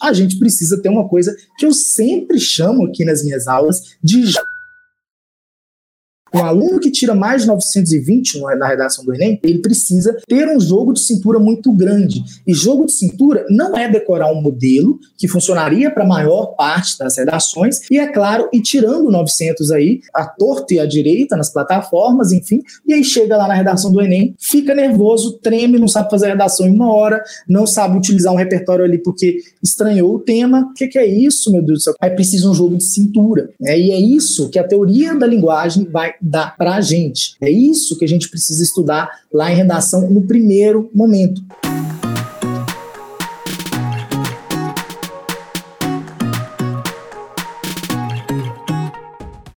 a gente precisa ter uma coisa que eu sempre chamo aqui nas minhas aulas de um aluno que tira mais de 920 na redação do Enem, ele precisa ter um jogo de cintura muito grande. E jogo de cintura não é decorar um modelo que funcionaria para a maior parte das redações, e é claro, e tirando 900 aí, a torta e a direita nas plataformas, enfim, e aí chega lá na redação do Enem, fica nervoso, treme, não sabe fazer a redação em uma hora, não sabe utilizar um repertório ali porque estranhou o tema. O que, que é isso, meu Deus do céu? É preciso um jogo de cintura. Né? E é isso que a teoria da linguagem vai dá para a gente. É isso que a gente precisa estudar lá em redação no primeiro momento.